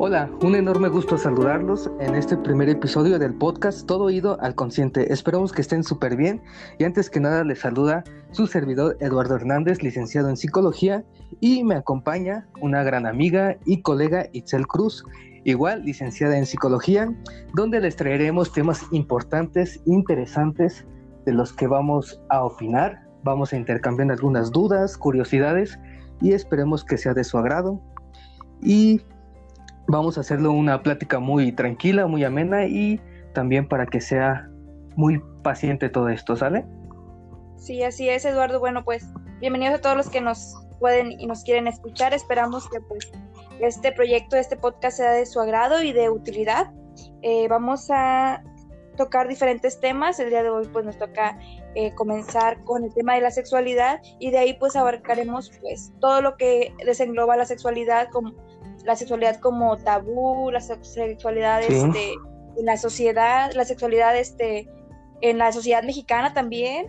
Hola, un enorme gusto saludarlos en este primer episodio del podcast Todo Oído al Consciente. Esperamos que estén súper bien y antes que nada les saluda su servidor Eduardo Hernández, licenciado en psicología y me acompaña una gran amiga y colega Itzel Cruz, igual licenciada en psicología, donde les traeremos temas importantes, interesantes de los que vamos a opinar, vamos a intercambiar algunas dudas, curiosidades y esperemos que sea de su agrado. Y vamos a hacerlo una plática muy tranquila, muy amena y también para que sea muy paciente todo esto, ¿sale? Sí, así es, Eduardo. Bueno, pues bienvenidos a todos los que nos pueden y nos quieren escuchar. Esperamos que pues este proyecto, este podcast sea de su agrado y de utilidad. Eh, vamos a tocar diferentes temas. El día de hoy pues nos toca eh, comenzar con el tema de la sexualidad y de ahí pues abarcaremos pues todo lo que desengloba la sexualidad como la sexualidad como tabú, la sexualidad este, en la sociedad, la sexualidad este, en la sociedad mexicana también.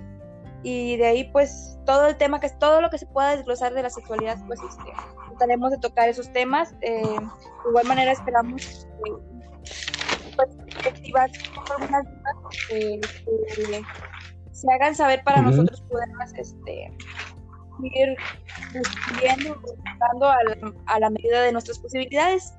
Y de ahí, pues, todo el tema, que es todo lo que se pueda desglosar de la sexualidad, pues, este, trataremos de tocar esos temas. Eh, de igual manera, esperamos pues, activar algunas dudas que se hagan saber para nosotros poderlas este, ir viendo, a a la medida de nuestras posibilidades.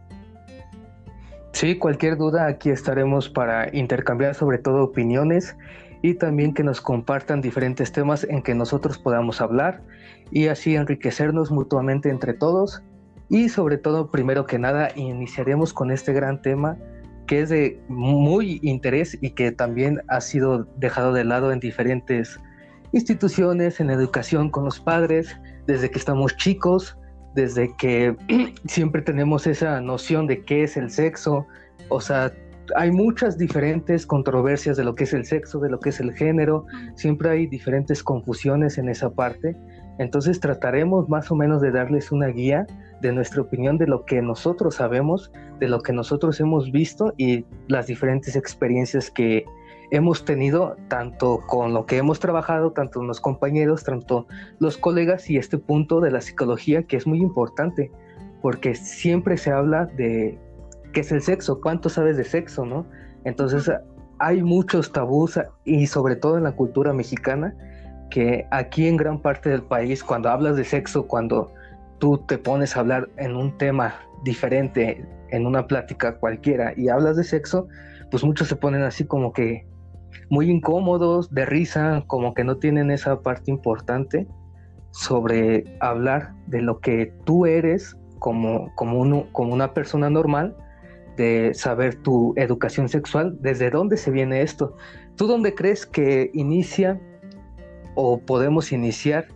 Sí, cualquier duda aquí estaremos para intercambiar sobre todo opiniones y también que nos compartan diferentes temas en que nosotros podamos hablar y así enriquecernos mutuamente entre todos y sobre todo primero que nada iniciaremos con este gran tema que es de muy interés y que también ha sido dejado de lado en diferentes instituciones, en educación con los padres, desde que estamos chicos, desde que siempre tenemos esa noción de qué es el sexo, o sea, hay muchas diferentes controversias de lo que es el sexo, de lo que es el género, siempre hay diferentes confusiones en esa parte, entonces trataremos más o menos de darles una guía de nuestra opinión de lo que nosotros sabemos, de lo que nosotros hemos visto y las diferentes experiencias que hemos tenido tanto con lo que hemos trabajado, tanto los compañeros, tanto los colegas y este punto de la psicología que es muy importante, porque siempre se habla de qué es el sexo, cuánto sabes de sexo, ¿no? Entonces hay muchos tabús y sobre todo en la cultura mexicana que aquí en gran parte del país cuando hablas de sexo, cuando tú te pones a hablar en un tema diferente, en una plática cualquiera y hablas de sexo, pues muchos se ponen así como que muy incómodos, de risa, como que no tienen esa parte importante sobre hablar de lo que tú eres como, como, uno, como una persona normal, de saber tu educación sexual, desde dónde se viene esto. ¿Tú dónde crees que inicia o podemos iniciar?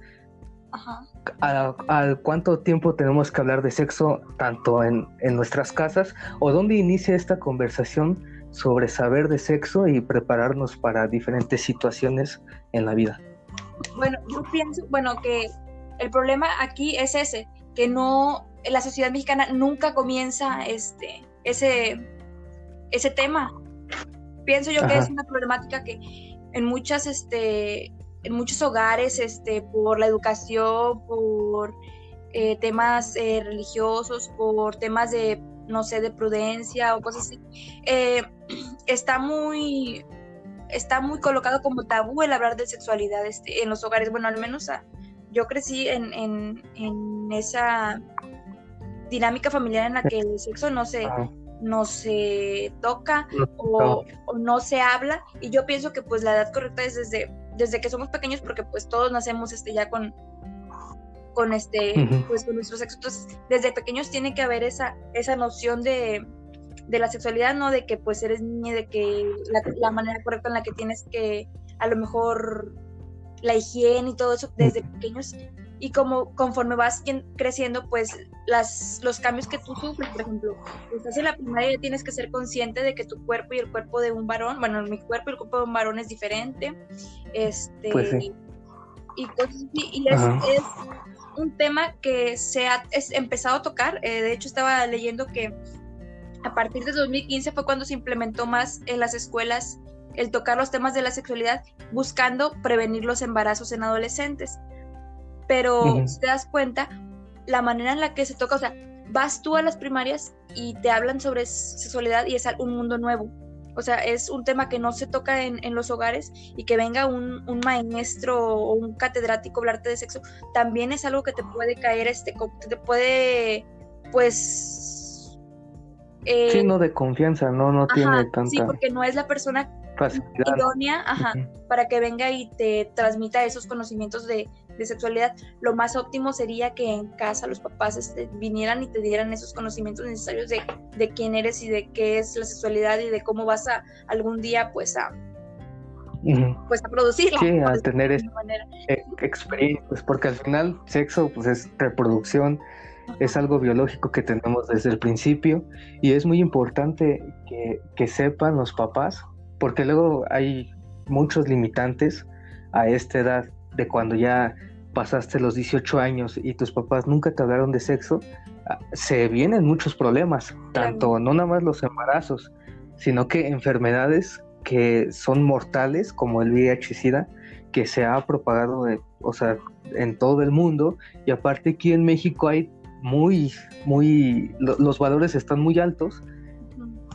¿A, cuánto tiempo tenemos que hablar de sexo tanto en, en nuestras casas o dónde inicia esta conversación sobre saber de sexo y prepararnos para diferentes situaciones en la vida. Bueno, yo pienso, bueno, que el problema aquí es ese, que no, la sociedad mexicana nunca comienza este, ese, ese tema. Pienso yo que es una problemática que en muchas, este, en muchos hogares, este, por la educación, por eh, temas eh, religiosos, por temas de no sé, de prudencia o cosas así, eh, está muy está muy colocado como tabú el hablar de sexualidad este, en los hogares. Bueno, al menos ah, yo crecí en, en, esa dinámica familiar en la que el sexo no se, no se toca o, no se habla. Y yo pienso que pues la edad correcta es desde, desde que somos pequeños, porque pues todos nacemos este, ya con, con este, pues con nuestro sexo. Entonces, desde pequeños tiene que haber esa, esa noción de, de la sexualidad, ¿no? De que pues eres niña, de que la, manera correcta en la que tienes que, a lo mejor, la higiene y todo eso desde pequeños. Y como conforme vas creciendo, pues las, los cambios que tú sufres, por ejemplo, estás en la primaria tienes que ser consciente de que tu cuerpo y el cuerpo de un varón, bueno, mi cuerpo y el cuerpo de un varón es diferente. Este, pues sí. Y y es, es un tema que se ha empezado a tocar. Eh, de hecho, estaba leyendo que a partir de 2015 fue cuando se implementó más en las escuelas el tocar los temas de la sexualidad, buscando prevenir los embarazos en adolescentes. Pero si te das cuenta, la manera en la que se toca, o sea, vas tú a las primarias y te hablan sobre sexualidad y es un mundo nuevo. O sea, es un tema que no se toca en, los hogares y que venga un, maestro o un catedrático a hablarte de sexo, también es algo que te puede caer, este, te puede, pues... Eh, sí, no de confianza, no, no tiene tanta... Sí, porque no es la persona idónea ajá, para que venga y te transmita esos conocimientos de, de sexualidad, lo más óptimo sería que en casa los papás este, vinieran y te dieran esos conocimientos necesarios de, de, quién eres y de qué es la sexualidad y de cómo vas a algún día pues a pues a producirla. Sí, a tener esa e, experiencias, porque al final sexo pues es reproducción, es algo biológico que tenemos desde el principio y es muy importante que, que sepan los papás, porque luego hay muchos limitantes a esta edad de cuando ya pasaste los 18 años y tus papás nunca te hablaron de sexo, ah, se vienen muchos problemas, tanto no nada más los embarazos, sino que enfermedades que son mortales, como el VIH-Sida, que se ha propagado o sea, en todo el mundo, y aparte aquí en México hay muy, muy, los valores están muy altos,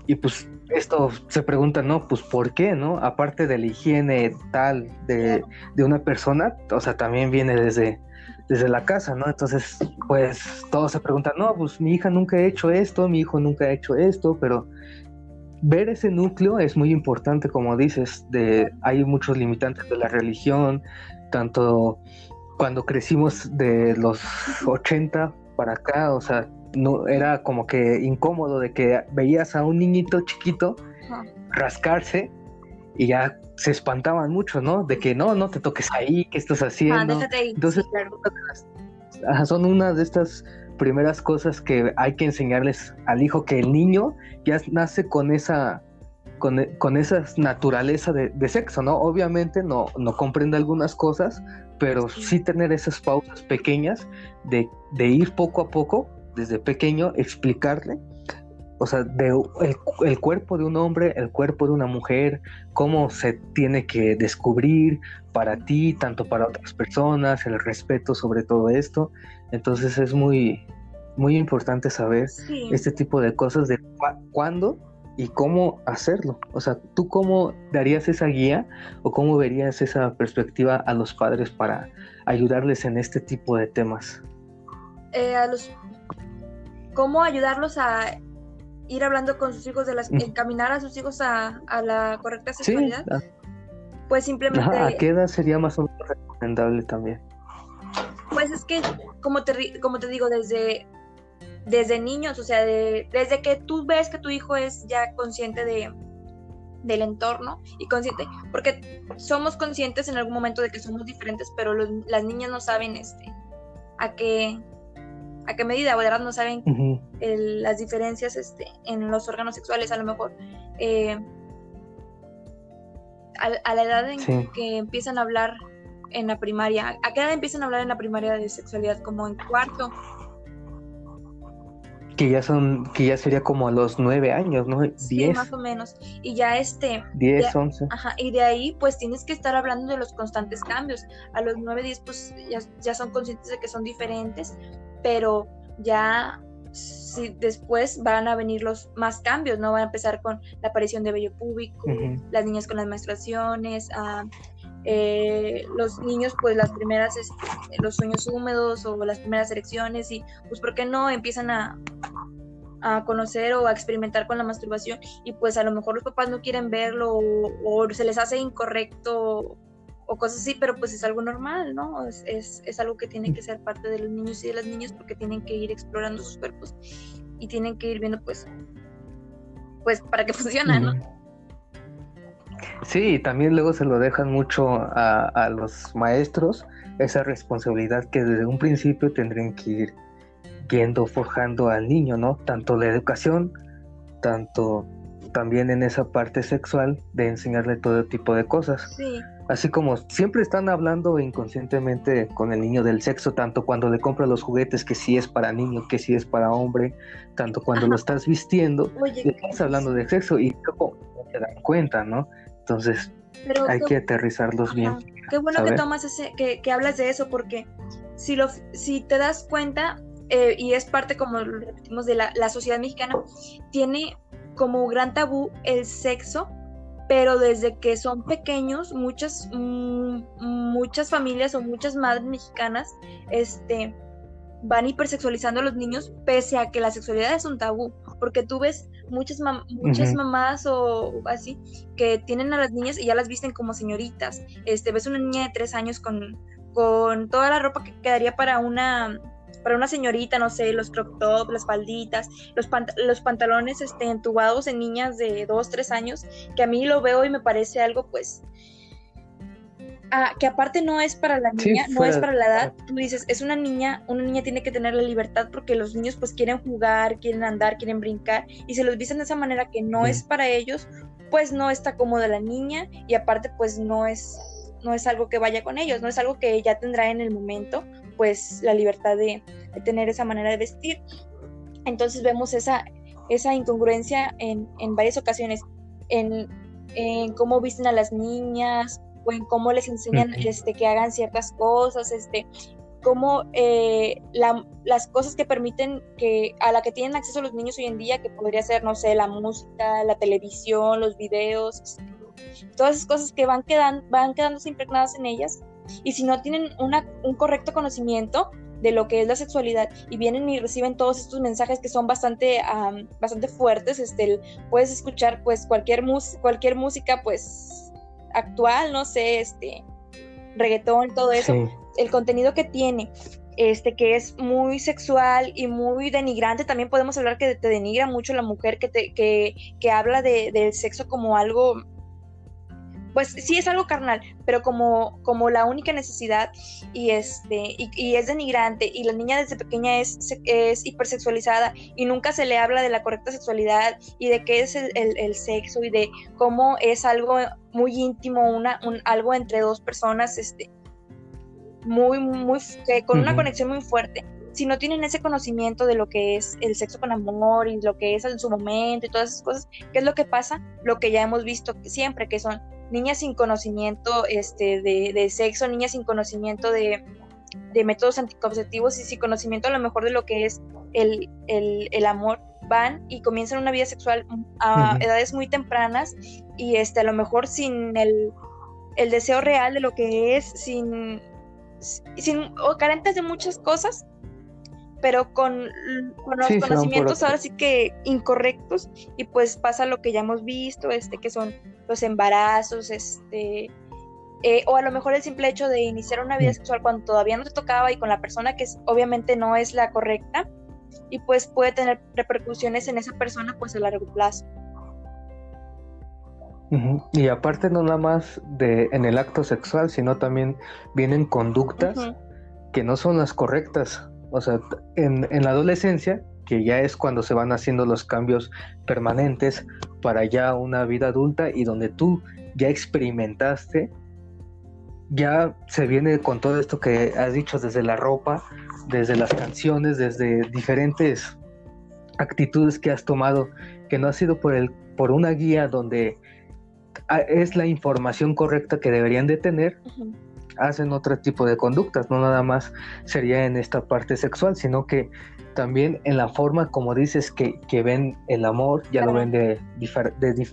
y pues esto se pregunta, ¿no? Pues ¿por qué, no? Aparte de la higiene tal de, una persona, o sea, también viene desde, desde la casa, ¿no? Entonces, pues todos se preguntan, no, pues mi hija nunca ha hecho esto, mi hijo nunca ha hecho esto, pero ver ese núcleo es muy importante, como dices, de hay muchos limitantes de la religión, tanto cuando crecimos de los 80 para acá, o sea, no era como que incómodo de que veías a un niñito chiquito rascarse y ya se espantaban mucho, ¿no? De que no, no te toques ahí, ¿qué estás haciendo? Entonces, son una de estas primeras cosas que hay que enseñarles al hijo, que el niño ya nace con esa con, con esa naturaleza de, sexo, ¿no? Obviamente no, no comprende algunas cosas, pero sí, tener esas pausas pequeñas de, de ir poco a poco desde pequeño explicarle, o sea, de el, cuerpo de un hombre, el cuerpo de una mujer, cómo se tiene que descubrir para ti, tanto para otras personas, el respeto sobre todo esto. Entonces es muy, muy importante saber este tipo de cosas de cuándo y cómo hacerlo. O sea, ¿tú cómo darías esa guía o cómo verías esa perspectiva a los padres para ayudarles en este tipo de temas? Eh, a los cómo ayudarlos a ir hablando con sus hijos, de las, encaminar a sus hijos a, la correcta sexualidad. Pues simplemente... ¿A qué edad sería más o menos recomendable también? Pues es que, como te, como te digo, desde, desde niños, o sea, desde que tú ves que tu hijo es ya consciente de, del entorno y consciente, porque somos conscientes en algún momento de que somos diferentes, pero las niñas no saben este, a qué, a qué medida, o de verdad no saben las diferencias este, en los órganos sexuales, a lo mejor. Eh, a, la edad en que empiezan a hablar en la primaria, ¿a qué edad empiezan a hablar en la primaria de sexualidad? Como en cuarto. Que ya son, que ya sería como a los nueve años, ¿no? Diez. Sí, más o menos. Y ya este. Diez, once. Ajá, y de ahí pues tienes que estar hablando de los constantes cambios. A los nueve, diez pues ya, ya son conscientes de que son diferentes, pero ya si después van a venir los más cambios, ¿no? Van a empezar con la aparición de vello público, las niñas con las menstruaciones, ah, eh, los niños pues las primeras, los sueños húmedos o las primeras erecciones y pues ¿por qué no empiezan a, a conocer o a experimentar con la masturbación y pues a lo mejor los papás no quieren verlo o se les hace incorrecto o cosas así, pero pues es algo normal, ¿no? Es, es, algo que tiene que ser parte de los niños y de las niñas porque tienen que ir explorando sus cuerpos y tienen que ir viendo pues, pues para que funcione, ¿no? Sí, también luego se lo dejan mucho a, a los maestros, esa responsabilidad que desde un principio tendrían que ir yendo forjando al niño, ¿no? Tanto la educación, tanto también en esa parte sexual de enseñarle todo tipo de cosas. Sí. Así como siempre están hablando inconscientemente con el niño del sexo, tanto cuando le compras los juguetes que sí es para niño, que sí es para hombre, tanto cuando lo estás vistiendo, estás hablando de sexo y no te dan cuenta, ¿no? Entonces hay que aterrizarlos bien. Qué bueno que tomas ese, que, que hablas de eso, porque si, lo, si te das cuenta, eh, y es parte, como lo repetimos, de la, la sociedad mexicana, tiene como gran tabú el sexo pero desde que son pequeños, muchas, mm, muchas familias o muchas madres mexicanas este, van hipersexualizando a los niños, pese a que la sexualidad es un tabú, porque tú ves muchas, muchas mamás o así que tienen a las niñas y ya las visten como señoritas. Este, ves una niña de tres años con, con toda la ropa que quedaría para una para una señorita, no sé, los crop top, las falditas, los, los pantalones este, entubados en niñas de 2, 3 años, que a mí lo veo y me parece algo pues... Ah, que aparte no es para la niña, no es para la edad, tú dices, es una niña, una niña tiene que tener la libertad porque los niños pues quieren jugar, quieren andar, quieren brincar y se los visten de esa manera que no es para ellos, pues no está cómoda la niña y aparte pues no es no es algo que vaya con ellos, no es algo que ella tendrá en el momento, pues la libertad de, tener esa manera de vestir. Entonces vemos esa, esa incongruencia en, varias ocasiones, en, cómo visten a las niñas o en cómo les enseñan este, que hagan ciertas cosas, este, cómo eh, las cosas que permiten que a la que tienen acceso los niños hoy en día, que podría ser, no sé, la música, la televisión, los videos, este, todas esas cosas que van, quedando, van quedándose impregnadas en ellas. Y si no tienen una, un correcto conocimiento de lo que es la sexualidad y vienen y reciben todos estos mensajes que son bastante, bastante fuertes, este, puedes escuchar pues cualquier, cualquier música pues actual, no sé, este, reggaetón, todo eso, el contenido que tiene, este, que es muy sexual y muy denigrante, también podemos hablar que te denigra mucho la mujer, que, te, que, que habla de, del sexo como algo pues sí es algo carnal, pero como, como la única necesidad y, este, y, es denigrante y la niña desde pequeña es, es hipersexualizada y nunca se le habla de la correcta sexualidad y de qué es el, sexo y de cómo es algo muy íntimo, una, un, algo entre dos personas, este, muy, muy, con una conexión muy fuerte si no tienen ese conocimiento de lo que es el sexo con amor y lo que es en su momento y todas esas cosas, ¿qué es lo que pasa? Lo que ya hemos visto siempre, que son niñas sin conocimiento este, de, sexo, niñas sin conocimiento de, métodos anticonceptivos y sin conocimiento a lo mejor de lo que es el, amor, van y comienzan una vida sexual a edades muy tempranas y este, a lo mejor sin el, deseo real de lo que es, sin, sin o carentes de muchas cosas, pero con, los conocimientos ahora sí que incorrectos y pues pasa lo que ya hemos visto, este, que son los embarazos, este, eh, o a lo mejor el simple hecho de iniciar una vida mm. sexual cuando todavía no te tocaba y con la persona que obviamente no es la correcta y pues puede tener repercusiones en esa persona pues a largo plazo. Y aparte no nada más de en el acto sexual, sino también vienen conductas que no son las correctas o sea, en, la adolescencia, que ya es cuando se van haciendo los cambios permanentes para ya una vida adulta y donde tú ya experimentaste, ya se viene con todo esto que has dicho desde la ropa, desde las canciones, desde diferentes actitudes que has tomado, que no ha sido por, el, por una guía donde es la información correcta que deberían de tener, hacen otro tipo de conductas, no nada más sería en esta parte sexual, sino que también en la forma, como dices, que, ven el amor, ya lo ven de,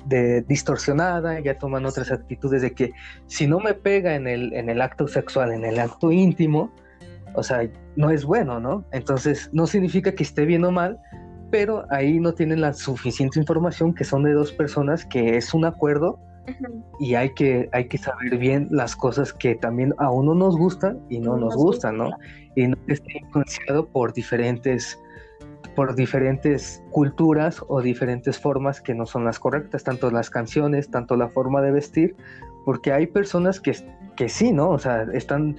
de, distorsionada, ya toman otras actitudes de que si no me pega en el, en el acto sexual, en el acto íntimo, o sea, no es bueno, ¿no? Entonces, no significa que esté bien o mal, pero ahí no tienen la suficiente información que son de dos personas, que es un acuerdo y hay que, hay que saber bien las cosas que también a uno nos gustan y no, nos, gustan, ¿no? Y no está influenciado por diferentes por diferentes culturas o diferentes formas que no son las correctas, tanto las canciones, tanto la forma de vestir, porque hay personas que, que sí, ¿no? O sea, están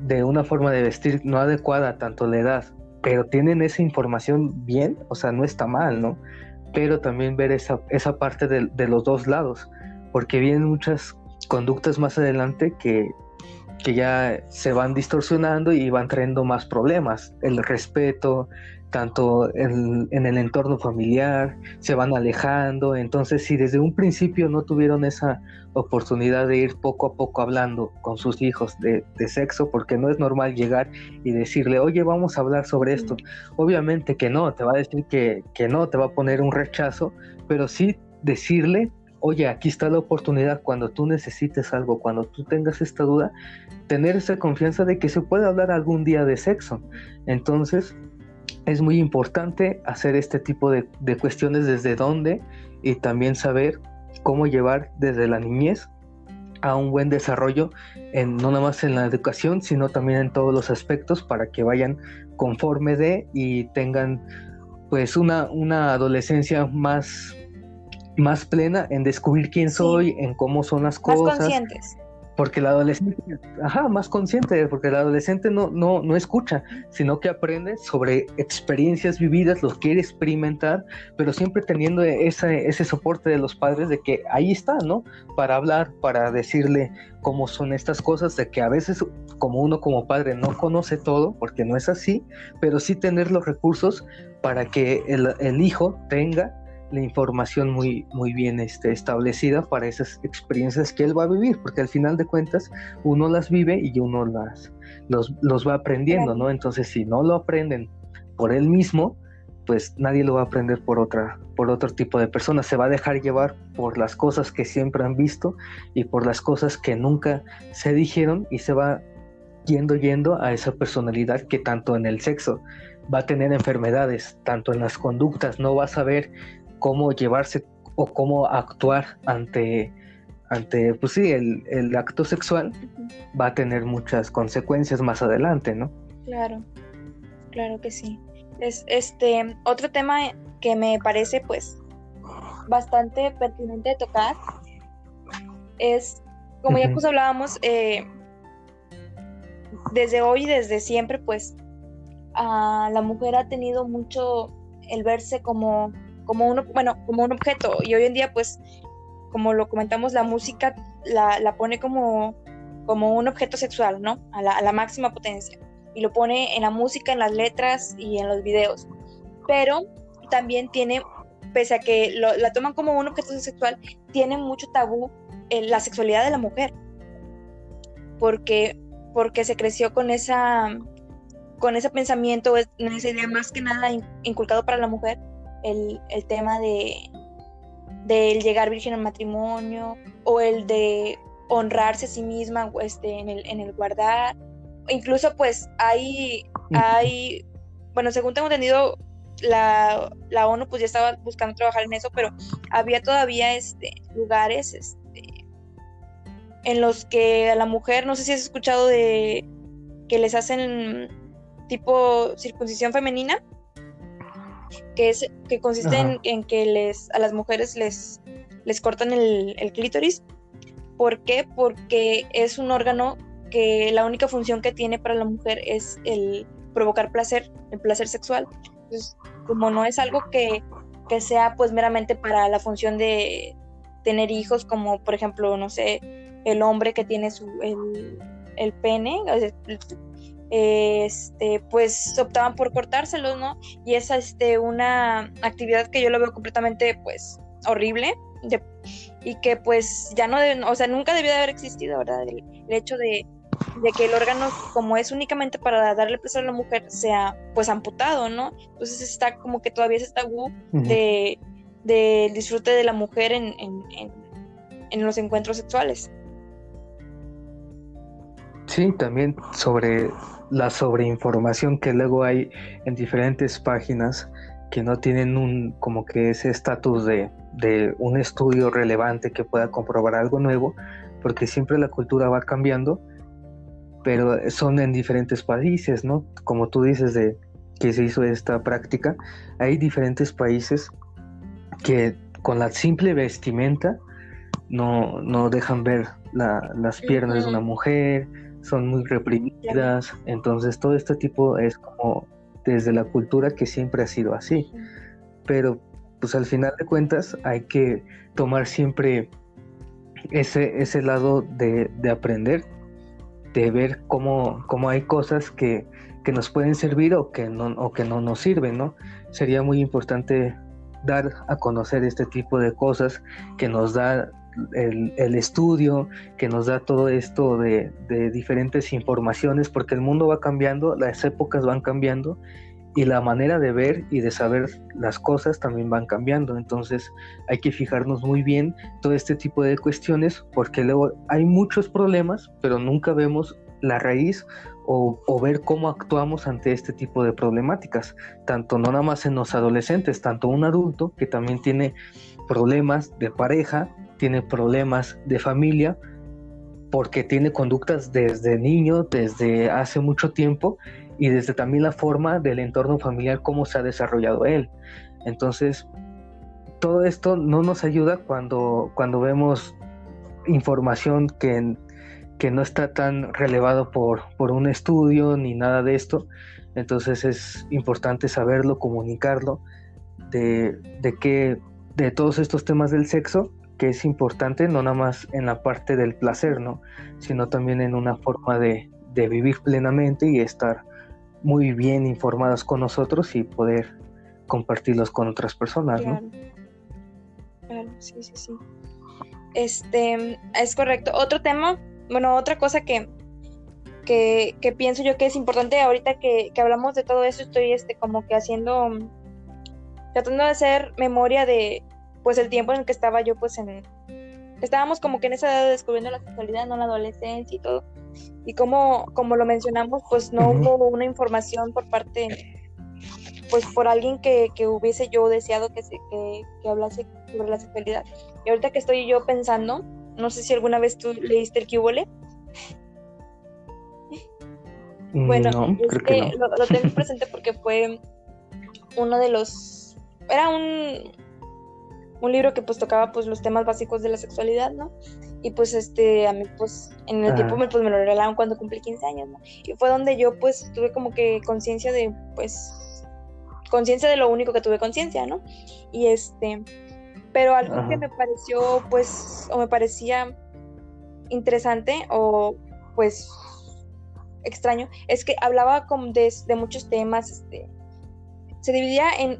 de una forma de vestir no adecuada, tanto la edad, pero tienen esa información bien, o sea, no está mal, ¿no? Pero también ver esa, esa parte de, de los dos lados porque vienen muchas conductas más adelante que, que ya se van distorsionando y van trayendo más problemas. El respeto, tanto en, el entorno familiar, se van alejando, entonces si desde un principio no tuvieron esa oportunidad de ir poco a poco hablando con sus hijos de, sexo, porque no es normal llegar y decirle, oye, vamos a hablar sobre esto. Obviamente que no, te va a decir que, que no, te va a poner un rechazo, pero sí decirle oye, aquí está la oportunidad cuando tú necesites algo, cuando tú tengas esta duda, tener esa confianza de que se puede hablar algún día de sexo. Entonces, es muy importante hacer este tipo de, cuestiones desde dónde y también saber cómo llevar desde la niñez a un buen desarrollo, en, no nada más en la educación, sino también en todos los aspectos para que vayan conforme de y tengan pues una, una adolescencia más más plena en descubrir quién soy, en cómo son las cosas. Más conscientes. Porque el adolescente, ajá, más consciente, porque el adolescente no, no, no escucha, sino que aprende sobre experiencias vividas, los quiere experimentar, pero siempre teniendo ese, ese soporte de los padres de que ahí está, ¿no? Para hablar, para decirle cómo son estas cosas, de que a veces como uno como padre no conoce todo, porque no es así, pero sí tener los recursos para que el, el hijo tenga la información muy, muy bien este, establecida para esas experiencias que él va a vivir, porque al final de cuentas uno las vive y uno las, los, los va aprendiendo, ¿no? Entonces, si no lo aprenden por él mismo, pues nadie lo va a aprender por otra, por otro tipo de persona. Se va a dejar llevar por las cosas que siempre han visto y por las cosas que nunca se dijeron y se va yendo yendo a esa personalidad que tanto en el sexo va a tener enfermedades, tanto en las conductas, no va a saber cómo llevarse o cómo actuar ante, ante pues sí, el, el acto sexual va a tener muchas consecuencias más adelante, ¿no? Claro, claro que sí. Es este otro tema que me parece pues bastante pertinente de tocar es como ya pues hablábamos eh, desde hoy desde siempre pues la mujer ha tenido mucho el verse como como un, bueno, como un objeto. Y hoy en día, pues, como lo comentamos, la música la, pone como, como un objeto sexual, ¿no? A la, máxima potencia. Y lo pone en la música, en las letras y en los videos. Pero también tiene, pese a que la toman como un objeto sexual, tiene mucho tabú en la sexualidad de la mujer. Porque, porque se creció con esa con ese pensamiento, esa idea más que nada inculcado para la mujer, el, tema de del llegar virgen al matrimonio o el de honrarse a sí misma este, en, el, en el guardar. Incluso pues hay, hay, bueno, según tengo entendido, la, la, ONU pues ya estaba buscando trabajar en eso, pero había todavía este, lugares este, en los que a la mujer, no sé si has escuchado de que les hacen tipo circuncisión femenina, que, es, que consiste en, que les, a las mujeres les, les cortan el, clítoris. ¿Por qué? Porque es un órgano que la única función que tiene para la mujer es el provocar placer, el placer sexual. Entonces, como no es algo que, que sea pues meramente para la función de tener hijos, como por ejemplo, no sé, el hombre que tiene su, el, el pene, este, pues optaban por cortárselos, ¿no? Y es este, una actividad que yo lo veo completamente, pues, horrible y que pues ya no, o sea, nunca debió de haber existido, ¿verdad? El, hecho de, que el órgano, como es únicamente para darle placer a la mujer, sea pues amputado, ¿no? Entonces está como que todavía ese tabú de, del disfrute de la mujer en, en los encuentros sexuales. Sí, también sobre la sobreinformación que luego hay en diferentes páginas que no tienen un como que ese estatus de, de, un estudio relevante que pueda comprobar algo nuevo, porque siempre la cultura va cambiando, pero son en diferentes países, ¿no? Como tú dices de que se hizo esta práctica, hay diferentes países que con la simple vestimenta no, no dejan ver las piernas de una mujer, son muy reprimidas, entonces todo este tipo es como desde la cultura que siempre ha sido así, pero pues al final de cuentas hay que tomar siempre ese, ese lado de, aprender, de ver cómo, cómo hay cosas que, que nos pueden servir o que no, o que no nos sirven, ¿no? Sería muy importante dar a conocer este tipo de cosas que nos da el, estudio, que nos da todo esto de, diferentes informaciones, porque el mundo va cambiando, las épocas van cambiando y la manera de ver y de saber las cosas también van cambiando. Entonces hay que fijarnos muy bien todo este tipo de cuestiones, porque luego hay muchos problemas, pero nunca vemos la raíz o, o, ver cómo actuamos ante este tipo de problemáticas, tanto no nada más en los adolescentes, tanto un adulto que también tiene problemas de pareja, tiene problemas de familia, porque tiene conductas desde niño, desde hace mucho tiempo y desde también la forma del entorno familiar, cómo se ha desarrollado él. Entonces, todo esto no nos ayuda cuando, cuando vemos información que, que no está tan relevado por, por un estudio ni nada de esto. Entonces es importante saberlo, comunicarlo, de, de que de todos estos temas del sexo, que es importante no nada más en la parte del placer, ¿no? sino también en una forma de, de vivir plenamente y estar muy bien informados con nosotros y poder compartirlos con otras personas, claro. ¿no? Claro, sí, sí, sí. Este, es correcto. Otro tema, bueno, otra cosa que, que, que pienso yo que es importante ahorita que, que, hablamos de todo eso, estoy este como que haciendo, tratando de hacer memoria de, pues el tiempo en el que estaba yo, pues en, estábamos como que en esa edad descubriendo la sexualidad, no la adolescencia y todo. Y como, como lo mencionamos, pues no hubo una información por parte, pues por alguien que, que hubiese yo deseado que, se, que, que, hablase sobre la sexualidad. Y ahorita que estoy yo pensando, no sé si alguna vez tú leíste el Cubole. Mm, bueno, no, no. lo tengo presente porque fue uno de los, era un, un libro que pues tocaba pues los temas básicos de la sexualidad, ¿no? Y pues este, a mí pues en el tiempo me, pues, me lo regalaron cuando cumplí 15 años, ¿no? Y fue donde yo pues tuve como que conciencia de pues conciencia de lo único que tuve conciencia, ¿no? Y este, pero algo Ajá. que me pareció pues o me parecía interesante o pues extraño es que hablaba como de, de muchos temas, este, se dividía en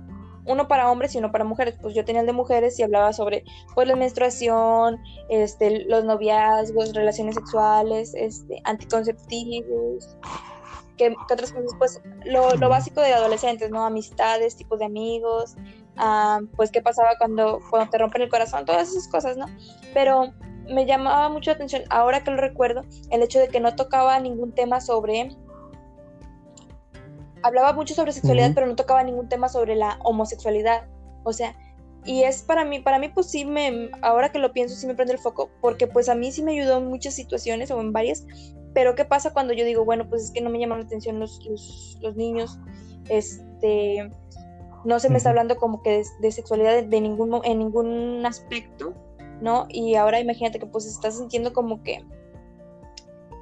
uno para hombres y uno para mujeres. Pues yo tenía el de mujeres y hablaba sobre pues la menstruación, este, los noviazgos, relaciones sexuales, este, anticonceptivos, que, que otras cosas, pues lo, lo, básico de adolescentes, ¿no? Amistades, tipos de amigos, uh, pues qué pasaba cuando, cuando te rompen el corazón, todas esas cosas, ¿no? Pero me llamaba mucho la atención, ahora que lo recuerdo, el hecho de que no tocaba ningún tema sobre hablaba mucho sobre sexualidad, uh -huh. pero no tocaba ningún tema sobre la homosexualidad. O sea, y es para mí, para mí pues sí me, ahora que lo pienso, sí me prende el foco, porque pues a mí sí me ayudó en muchas situaciones o en varias, pero ¿qué pasa cuando yo digo, bueno, pues es que no me llaman la atención los, los, los niños, este, no se me está hablando como que de, de sexualidad de, de, ningún, en ningún aspecto, ¿no? Y ahora imagínate que pues estás sintiendo como que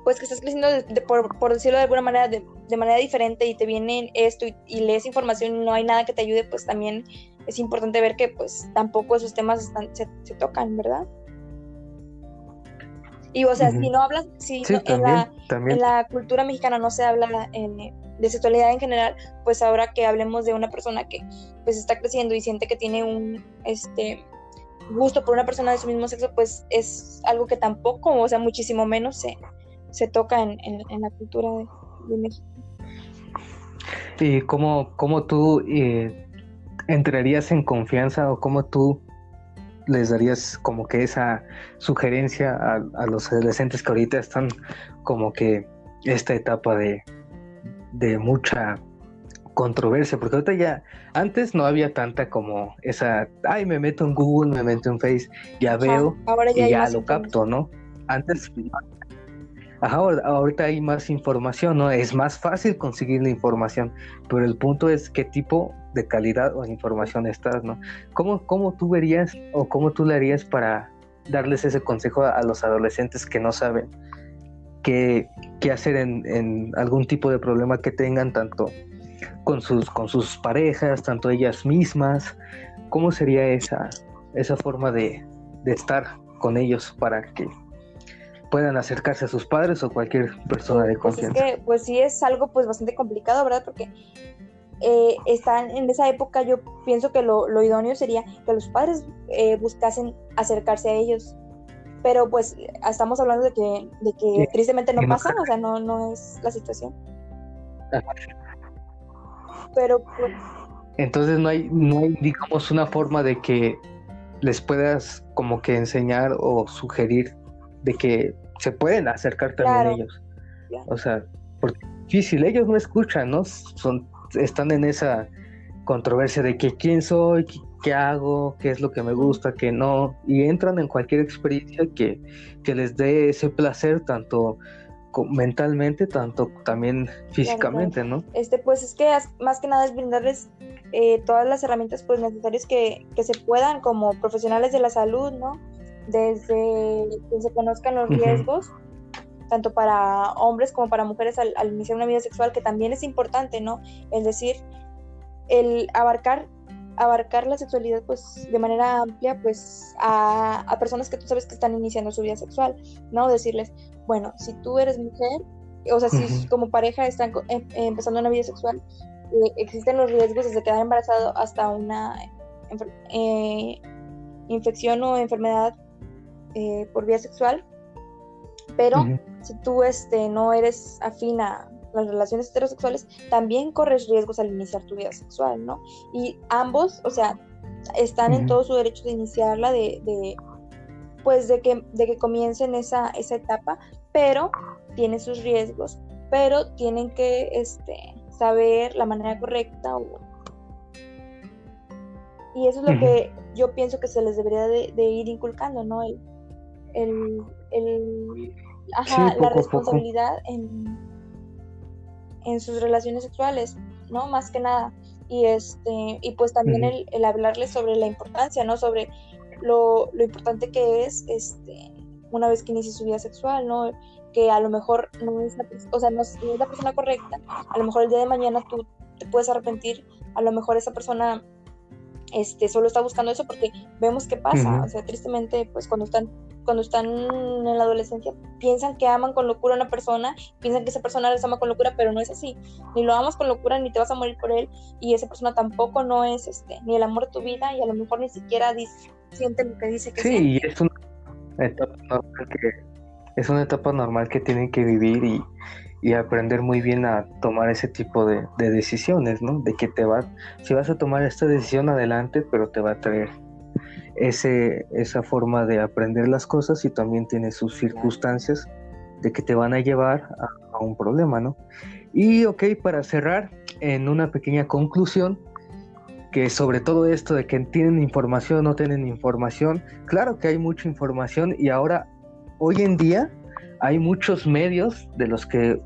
pues que estás creciendo, de, de, por, por, decirlo de alguna manera, de, de, manera diferente y te viene esto y, y, lees información y no hay nada que te ayude, pues también es importante ver que pues tampoco esos temas están, se, se tocan, ¿verdad? Y o sea, uh -huh. si no hablas, si sí, no, también, en, la, en, la, cultura mexicana no se habla en, de sexualidad en general, pues ahora que hablemos de una persona que pues está creciendo y siente que tiene un este gusto por una persona de su mismo sexo, pues es algo que tampoco, o sea, muchísimo menos se, se toca en, en, en la cultura de, de, México. ¿Y cómo, cómo tú eh, entrarías en confianza o cómo tú les darías como que esa sugerencia a, a, los adolescentes que ahorita están como que esta etapa de, de mucha controversia, porque ahorita ya, antes no había tanta como esa, ay, me meto en Google, me meto en Face, ya veo ahora ya y ya lo capto, ¿no? Antes Ajá, ahorita hay más información, ¿no? Es más fácil conseguir la información, pero el punto es qué tipo de calidad o información estás, ¿no? ¿Cómo, cómo tú verías o cómo tú le harías para darles ese consejo a, a los adolescentes que no saben qué, qué hacer en, en, algún tipo de problema que tengan, tanto con sus, con sus parejas, tanto ellas mismas? ¿Cómo sería esa, esa forma de, de estar con ellos para que puedan acercarse a sus padres o cualquier persona de pues confianza. Es que, pues sí es algo pues bastante complicado, ¿verdad? Porque eh, están en esa época yo pienso que lo, idóneo sería que los padres eh, buscasen acercarse a ellos. Pero pues estamos hablando de que, de que tristemente no pasa, o sea, no, no es la situación. Pero pues... Entonces no hay, no hay, digamos, una forma de que les puedas como que enseñar o sugerir de que se pueden acercar también ellos. O sea, porque difícil, ellos no escuchan, ¿no? Son, están en esa controversia de que quién soy, qué, hago, qué es lo que me gusta, qué no, y entran en cualquier experiencia que, que les dé ese placer tanto mentalmente, tanto también físicamente, ¿no? Este, pues es que más que nada es brindarles eh, todas las herramientas pues necesarias que, que, se puedan como profesionales de la salud, ¿no? Desde que se conozcan los riesgos, tanto para hombres como para mujeres al, iniciar una vida sexual, que también es importante, ¿no? Es decir, el abarcar abarcar la sexualidad pues de manera amplia pues a, a, personas que tú sabes que están iniciando su vida sexual, ¿no? Decirles, bueno, si tú eres mujer, o sea, si como pareja están em, empezando una vida sexual, eh, existen los riesgos desde quedar embarazado hasta una eh, infección o enfermedad eh, por vía sexual, pero si tú este, no eres afín a las relaciones heterosexuales, también corres riesgos al iniciar tu vida sexual, ¿no? Y ambos, o sea, están en todo su derecho de iniciarla, de, de pues de que, de que comiencen esa, esa etapa, pero tiene sus riesgos, pero tienen que este, saber la manera correcta. Y eso es lo que yo pienso que se les debería de, ir inculcando, ¿no? El, el, el ajá, la responsabilidad en, en sus relaciones sexuales, ¿no? Más que nada. Y este, y pues también el, el, hablarles sobre la importancia, ¿no? Sobre lo, lo importante que es este una vez que inicie su vida sexual, ¿no? Que a lo mejor no es la, o sea, no es, la persona correcta, a lo mejor el día de mañana tú te puedes arrepentir, a lo mejor esa persona este, solo está buscando eso porque vemos qué pasa, o sea, tristemente, pues cuando están cuando están en la adolescencia piensan que aman con locura a una persona, piensan que esa persona les ama con locura, pero no es así. Ni lo amas con locura, ni te vas a morir por él, y esa persona tampoco no es este, ni el amor de tu vida, y a lo mejor ni siquiera siente lo que dice que sí, es una etapa normal que es una etapa normal que tienen que vivir y, aprender muy bien a tomar ese tipo de, de, decisiones, ¿no? De que te va, si vas a tomar esta decisión adelante, pero te va a traer ese, esa forma de aprender las cosas y también tiene sus circunstancias de que te van a llevar a, un problema, ¿no? Y ok, para cerrar, en una pequeña conclusión, que sobre todo esto de que tienen información o no tienen información, claro que hay mucha información y ahora, hoy en día, hay muchos medios de los que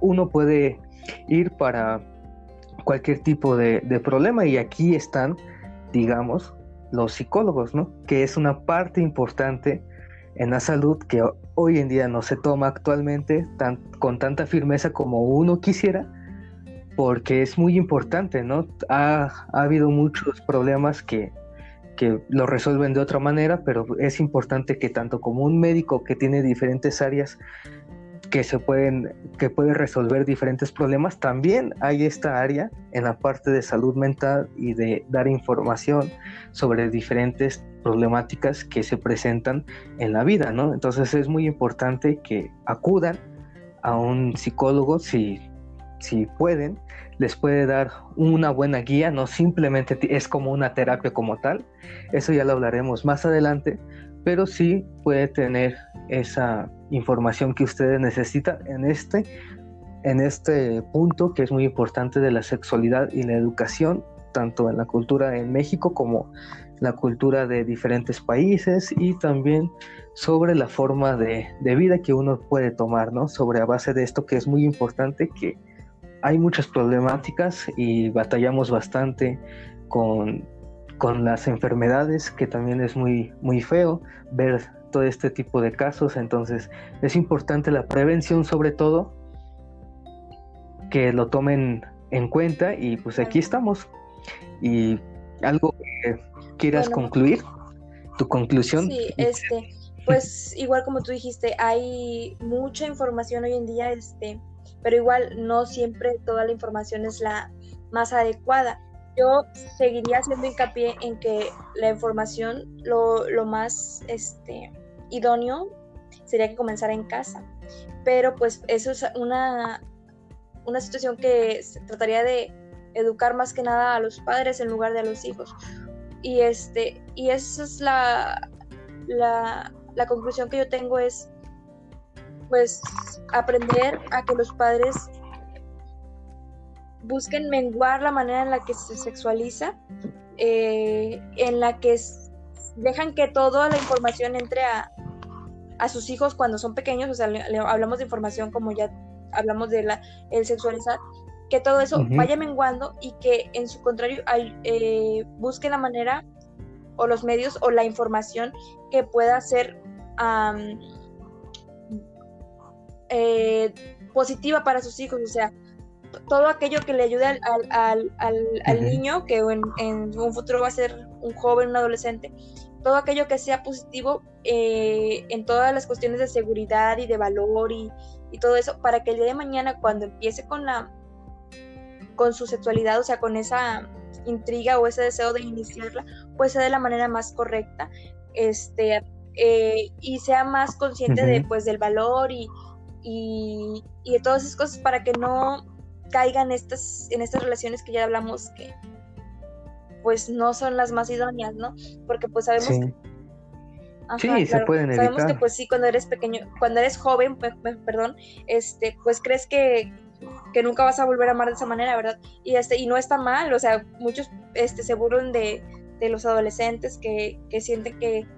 uno puede ir para cualquier tipo de, de problema y aquí están, digamos, los psicólogos, ¿no? Que es una parte importante en la salud que hoy en día no se toma actualmente tan, con tanta firmeza como uno quisiera, porque es muy importante, ¿no? Ha, ha habido muchos problemas que, que lo resuelven de otra manera, pero es importante que tanto como un médico que tiene diferentes áreas que se pueden, que puede resolver diferentes problemas. También hay esta área en la parte de salud mental y de dar información sobre diferentes problemáticas que se presentan en la vida, ¿no? Entonces es muy importante que acudan a un psicólogo si, si pueden, les puede dar una buena guía, no simplemente es como una terapia como tal, eso ya lo hablaremos más adelante, pero sí puede tener esa información que ustedes necesitan en este, en este punto que es muy importante de la sexualidad y la educación, tanto en la cultura en México como la cultura de diferentes países y también sobre la forma de, de vida que uno puede tomar, ¿no? Sobre a base de esto que es muy importante que hay muchas problemáticas y batallamos bastante con, con las enfermedades, que también es muy, muy feo ver todo este tipo de casos. Entonces es importante la prevención sobre todo, que lo tomen en cuenta y pues aquí estamos. Y algo que quieras concluir, tu conclusión. Sí, este, pues igual como tú dijiste, hay mucha información hoy en día, este, pero igual no siempre toda la información es la más adecuada. Yo seguiría haciendo hincapié en que la información, lo, lo más este, idóneo sería que comenzara en casa. Pero pues eso es una, una situación que se trataría de educar más que nada a los padres en lugar de a los hijos. Y este, y esa es la, la, conclusión que yo tengo es pues aprender a que los padres busquen menguar la manera en la que se sexualiza, eh, en la que dejan que toda la información entre a, a sus hijos cuando son pequeños, o sea, hablamos de información como ya hablamos de la, el sexualizar, que todo eso vaya menguando y que en su contrario eh, busque la manera o los medios o la información que pueda ser eh, positiva para sus hijos, o sea, todo aquello que le ayude al, al, al, niño, que en, en, un futuro va a ser un joven, un adolescente, todo aquello que sea positivo eh, en todas las cuestiones de seguridad y de valor y, y, todo eso, para que el día de mañana cuando empiece con la con su sexualidad, o sea, con esa intriga o ese deseo de iniciarla, pues sea de la manera más correcta, este, eh, y sea más consciente de, pues, del valor y, y, y, de todas esas cosas para que no caigan estas, en estas relaciones que ya hablamos que, pues no son las más idóneas, ¿no? Porque pues sabemos sí. que... se pueden evitar. Sabemos que pues sí, cuando eres pequeño, cuando eres joven, perdón, este, pues crees que, que nunca vas a volver a amar de esa manera, ¿verdad? Y este, y no está mal, o sea, muchos este, se burlan de, de los adolescentes que, que sienten que,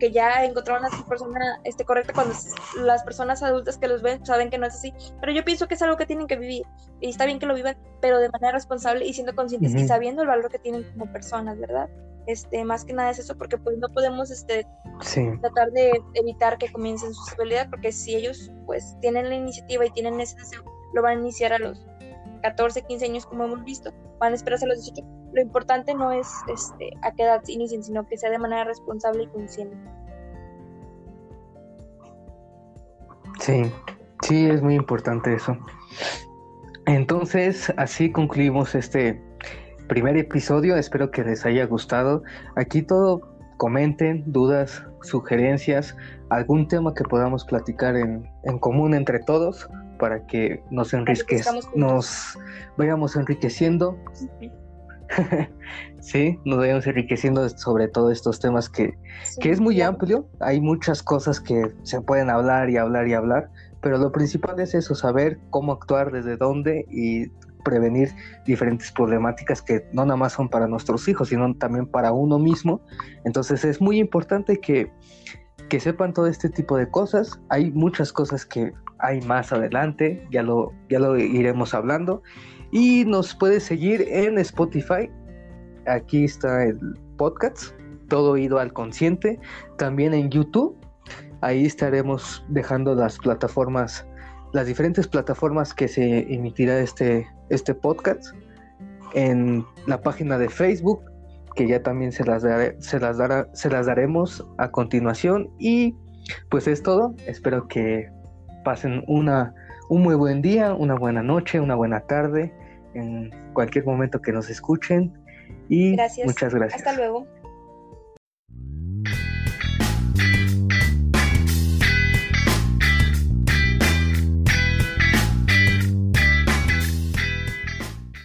que ya encontraron a su persona este, correcta cuando las personas adultas que los ven saben que no es así. Pero yo pienso que es algo que tienen que vivir y está bien que lo vivan, pero de manera responsable y siendo conscientes y sabiendo el valor que tienen como personas, ¿verdad? Este, más que nada es eso, porque pues no podemos este, tratar de evitar que comiencen su sexualidad, porque si ellos pues tienen la iniciativa y tienen ese deseo, lo van a iniciar a los 14, 15 años como hemos visto, van a esperarse a los 18. Lo importante no es este, a qué edad inicien, sino que sea de manera responsable y consciente. Sí, sí, es muy importante eso. Entonces, así concluimos este primer episodio. Espero que les haya gustado. Aquí todo, comenten dudas, sugerencias, algún tema que podamos platicar en, en común entre todos para que nos enriquez, nos vayamos enriqueciendo. sí, nos vayamos enriqueciendo sobre todo estos temas que, que es muy amplio, hay muchas cosas que se pueden hablar y hablar y hablar, pero lo principal es eso, saber cómo actuar, desde dónde y prevenir diferentes problemáticas que no nada más son para nuestros hijos, sino también para uno mismo. Entonces es muy importante que, que sepan todo este tipo de cosas. Hay muchas cosas que hay más adelante, ya lo, ya lo iremos hablando. Y nos puedes seguir en Spotify. Aquí está el podcast, todo ido al consciente. También en YouTube. Ahí estaremos dejando las plataformas, las diferentes plataformas que se emitirá este, este podcast. En la página de Facebook, que ya también se las, se las, dará, se las daremos a continuación. Y pues es todo. Espero que pasen una, un muy buen día, una buena noche, una buena tarde, en cualquier momento que nos escuchen. Y muchas gracias. Hasta luego.